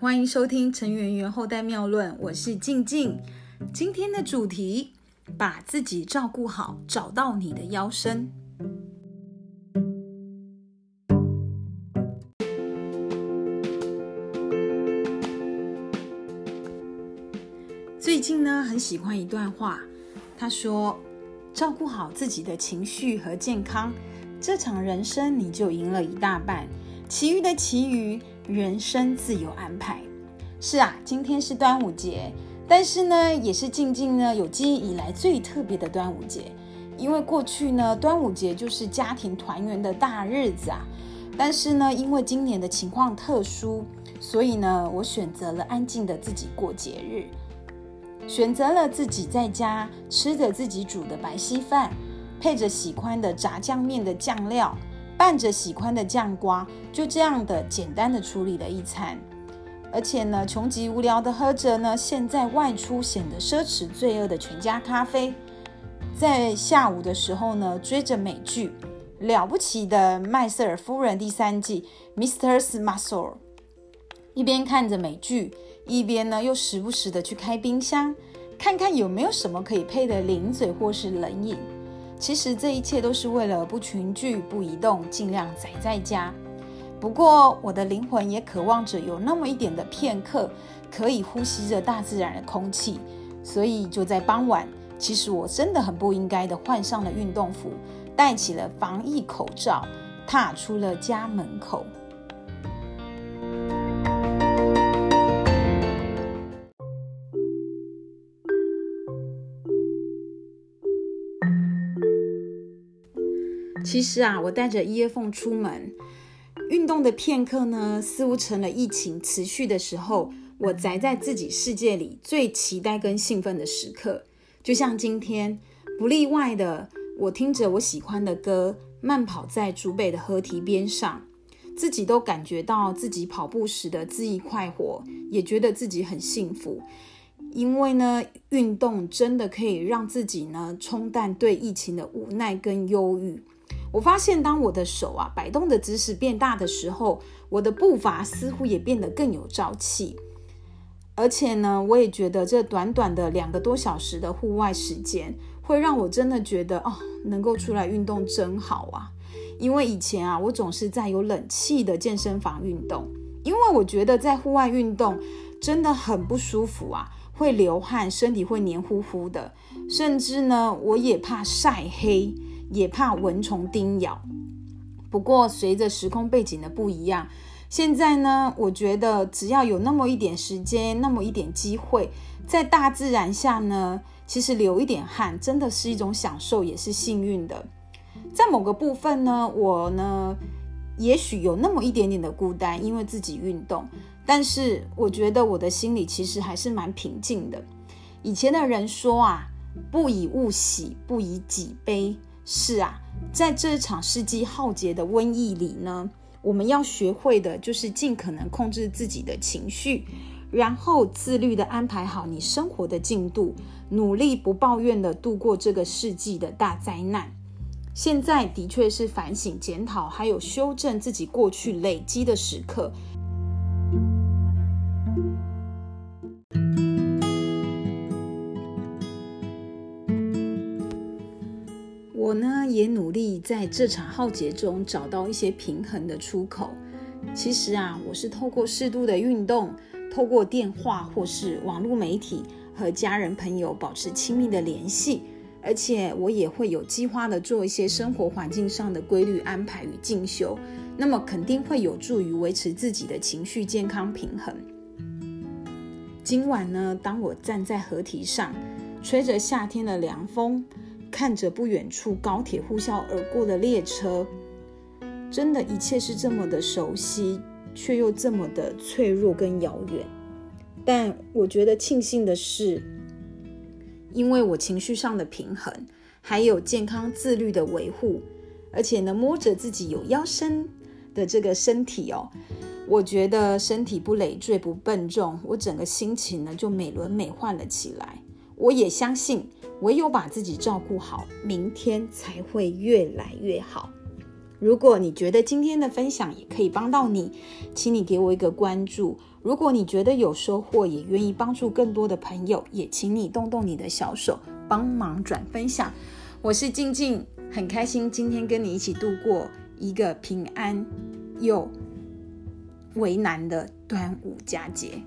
欢迎收听《陈圆圆后代妙论》，我是静静。今天的主题：把自己照顾好，找到你的腰身。最近呢，很喜欢一段话，他说：“照顾好自己的情绪和健康，这场人生你就赢了一大半。其余的其余。”人生自有安排。是啊，今天是端午节，但是呢，也是静静呢有记忆以来最特别的端午节。因为过去呢，端午节就是家庭团圆的大日子啊。但是呢，因为今年的情况特殊，所以呢，我选择了安静的自己过节日，选择了自己在家吃着自己煮的白稀饭，配着喜欢的炸酱面的酱料。拌着喜欢的酱瓜，就这样的简单的处理了一餐，而且呢，穷极无聊的喝着呢，现在外出显得奢侈罪恶的全家咖啡，在下午的时候呢，追着美剧《了不起的麦瑟尔夫人》第三季《Mr. Muscle》，一边看着美剧，一边呢，又时不时的去开冰箱，看看有没有什么可以配的零嘴或是冷饮。其实这一切都是为了不群聚、不移动，尽量宅在家。不过我的灵魂也渴望着有那么一点的片刻，可以呼吸着大自然的空气。所以就在傍晚，其实我真的很不应该的换上了运动服，戴起了防疫口罩，踏出了家门口。其实啊，我带着一叶缝出门运动的片刻呢，似乎成了疫情持续的时候，我宅在自己世界里最期待跟兴奋的时刻。就像今天，不例外的，我听着我喜欢的歌，慢跑在竹北的河堤边上，自己都感觉到自己跑步时的恣意快活，也觉得自己很幸福。因为呢，运动真的可以让自己呢冲淡对疫情的无奈跟忧郁。我发现，当我的手啊摆动的姿势变大的时候，我的步伐似乎也变得更有朝气。而且呢，我也觉得这短短的两个多小时的户外时间，会让我真的觉得哦，能够出来运动真好啊！因为以前啊，我总是在有冷气的健身房运动，因为我觉得在户外运动真的很不舒服啊，会流汗，身体会黏糊糊的，甚至呢，我也怕晒黑。也怕蚊虫叮咬。不过，随着时空背景的不一样，现在呢，我觉得只要有那么一点时间，那么一点机会，在大自然下呢，其实流一点汗，真的是一种享受，也是幸运的。在某个部分呢，我呢，也许有那么一点点的孤单，因为自己运动，但是我觉得我的心里其实还是蛮平静的。以前的人说啊，不以物喜，不以己悲。是啊，在这场世纪浩劫的瘟疫里呢，我们要学会的就是尽可能控制自己的情绪，然后自律的安排好你生活的进度，努力不抱怨的度过这个世纪的大灾难。现在的确是反省、检讨，还有修正自己过去累积的时刻。我呢也努力在这场浩劫中找到一些平衡的出口。其实啊，我是透过适度的运动，透过电话或是网络媒体和家人朋友保持亲密的联系，而且我也会有计划的做一些生活环境上的规律安排与进修，那么肯定会有助于维持自己的情绪健康平衡。今晚呢，当我站在河堤上，吹着夏天的凉风。看着不远处高铁呼啸而过的列车，真的，一切是这么的熟悉，却又这么的脆弱跟遥远。但我觉得庆幸的是，因为我情绪上的平衡，还有健康自律的维护，而且呢，摸着自己有腰身的这个身体哦，我觉得身体不累赘不笨重，我整个心情呢就美轮美奂了起来。我也相信。唯有把自己照顾好，明天才会越来越好。如果你觉得今天的分享也可以帮到你，请你给我一个关注。如果你觉得有收获，也愿意帮助更多的朋友，也请你动动你的小手，帮忙转分享。我是静静，很开心今天跟你一起度过一个平安又为难的端午佳节。